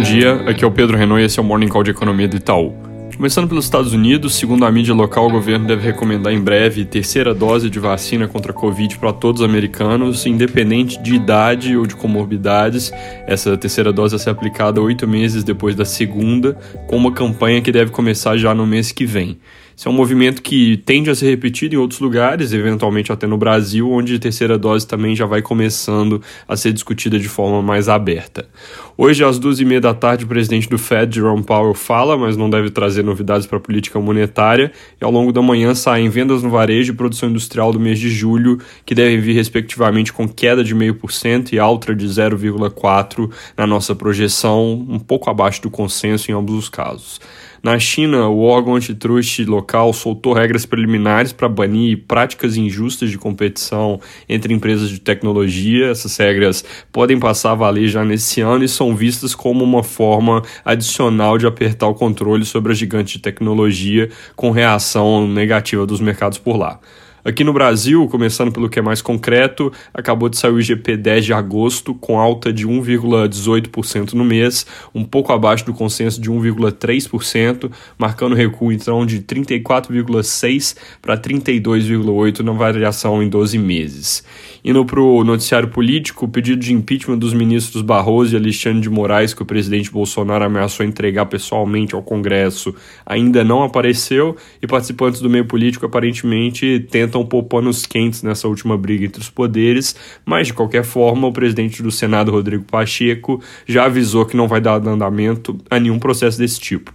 Bom dia, aqui é o Pedro Renault e esse é o Morning Call de Economia do Itaú. Começando pelos Estados Unidos, segundo a mídia local, o governo deve recomendar em breve terceira dose de vacina contra a Covid para todos os americanos, independente de idade ou de comorbidades. Essa terceira dose vai ser aplicada oito meses depois da segunda, com uma campanha que deve começar já no mês que vem. Esse é um movimento que tende a ser repetido em outros lugares, eventualmente até no Brasil, onde a terceira dose também já vai começando a ser discutida de forma mais aberta. Hoje, às duas e meia da tarde, o presidente do Fed, Jerome Powell, fala, mas não deve trazer novidades para a política monetária. E ao longo da manhã saem vendas no varejo e produção industrial do mês de julho, que devem vir respectivamente com queda de 0,5% e alta de 0,4% na nossa projeção, um pouco abaixo do consenso em ambos os casos. Na China, o órgão antitruste local soltou regras preliminares para banir práticas injustas de competição entre empresas de tecnologia. Essas regras podem passar a valer já nesse ano e são vistas como uma forma adicional de apertar o controle sobre a gigante de tecnologia com reação negativa dos mercados por lá. Aqui no Brasil, começando pelo que é mais concreto, acabou de sair o IGP 10 de agosto, com alta de 1,18% no mês, um pouco abaixo do consenso de 1,3%, marcando recuo então de 34,6% para 32,8% na variação em 12 meses. Indo para o noticiário político, o pedido de impeachment dos ministros Barroso e Alexandre de Moraes, que o presidente Bolsonaro ameaçou entregar pessoalmente ao Congresso, ainda não apareceu e participantes do meio político aparentemente tentam pôr panos quentes nessa última briga entre os poderes, mas de qualquer forma, o presidente do Senado, Rodrigo Pacheco, já avisou que não vai dar andamento a nenhum processo desse tipo.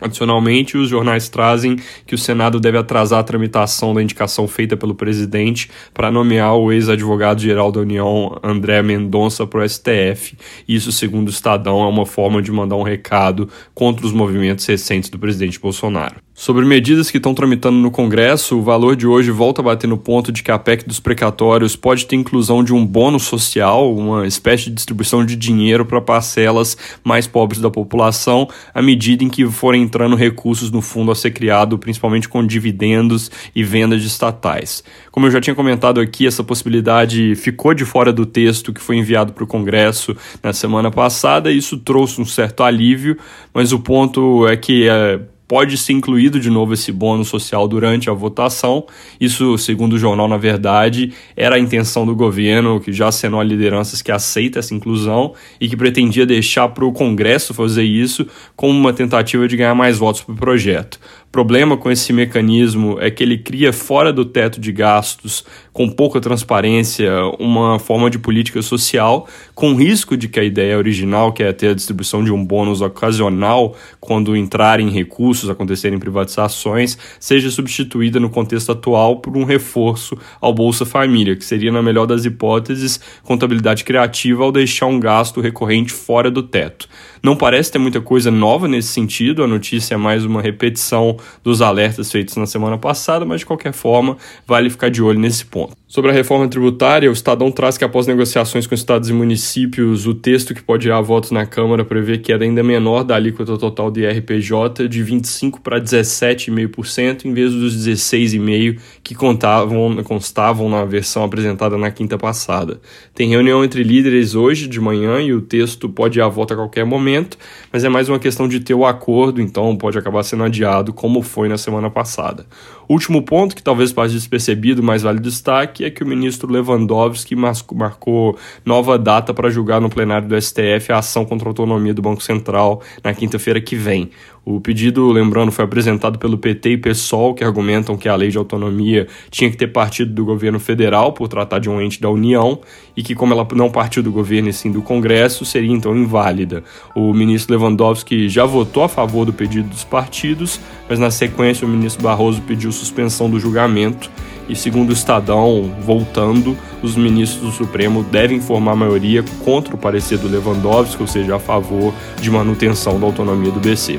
Adicionalmente, os jornais trazem que o Senado deve atrasar a tramitação da indicação feita pelo presidente para nomear o ex-advogado-geral da União, André Mendonça, para o STF. Isso, segundo o Estadão, é uma forma de mandar um recado contra os movimentos recentes do presidente Bolsonaro. Sobre medidas que estão tramitando no Congresso, o valor de hoje volta a bater no ponto de que a PEC dos precatórios pode ter inclusão de um bônus social, uma espécie de distribuição de dinheiro para parcelas mais pobres da população, à medida em que forem entrando recursos no fundo a ser criado, principalmente com dividendos e vendas de estatais. Como eu já tinha comentado aqui, essa possibilidade ficou de fora do texto que foi enviado para o Congresso na semana passada, e isso trouxe um certo alívio, mas o ponto é que. É, pode ser incluído de novo esse bônus social durante a votação. Isso, segundo o jornal, na verdade, era a intenção do governo, que já assinou a lideranças que aceita essa inclusão e que pretendia deixar para o Congresso fazer isso como uma tentativa de ganhar mais votos para o projeto problema com esse mecanismo é que ele cria fora do teto de gastos, com pouca transparência, uma forma de política social, com risco de que a ideia original, que é ter a distribuição de um bônus ocasional quando entrarem recursos, acontecerem privatizações, seja substituída no contexto atual por um reforço ao Bolsa Família, que seria, na melhor das hipóteses, contabilidade criativa ao deixar um gasto recorrente fora do teto. Não parece ter muita coisa nova nesse sentido, a notícia é mais uma repetição dos alertas feitos na semana passada, mas de qualquer forma, vale ficar de olho nesse ponto. Sobre a reforma tributária, o Estadão traz que após negociações com estados e municípios, o texto que pode ir a votos na Câmara prevê queda ainda menor da alíquota total de IRPJ de 25 para 17,5% em vez dos 16,5% que contavam, constavam na versão apresentada na quinta passada. Tem reunião entre líderes hoje de manhã e o texto pode ir a voto a qualquer momento, mas é mais uma questão de ter o acordo, então pode acabar sendo adiado, como foi na semana passada. Último ponto, que talvez passe despercebido, mas vale destaque, é que o ministro Lewandowski marcou nova data para julgar no plenário do STF a ação contra a autonomia do Banco Central na quinta-feira que vem. O pedido, lembrando, foi apresentado pelo PT e PSOL, que argumentam que a lei de autonomia tinha que ter partido do governo federal por tratar de um ente da União e que, como ela não partiu do governo e sim do Congresso, seria então inválida. O ministro Lewandowski já votou a favor do pedido dos partidos, mas na sequência o ministro Barroso pediu suspensão do julgamento e, segundo o Estadão, voltando, os ministros do Supremo devem formar maioria contra o parecer do Lewandowski, ou seja, a favor de manutenção da autonomia do BC.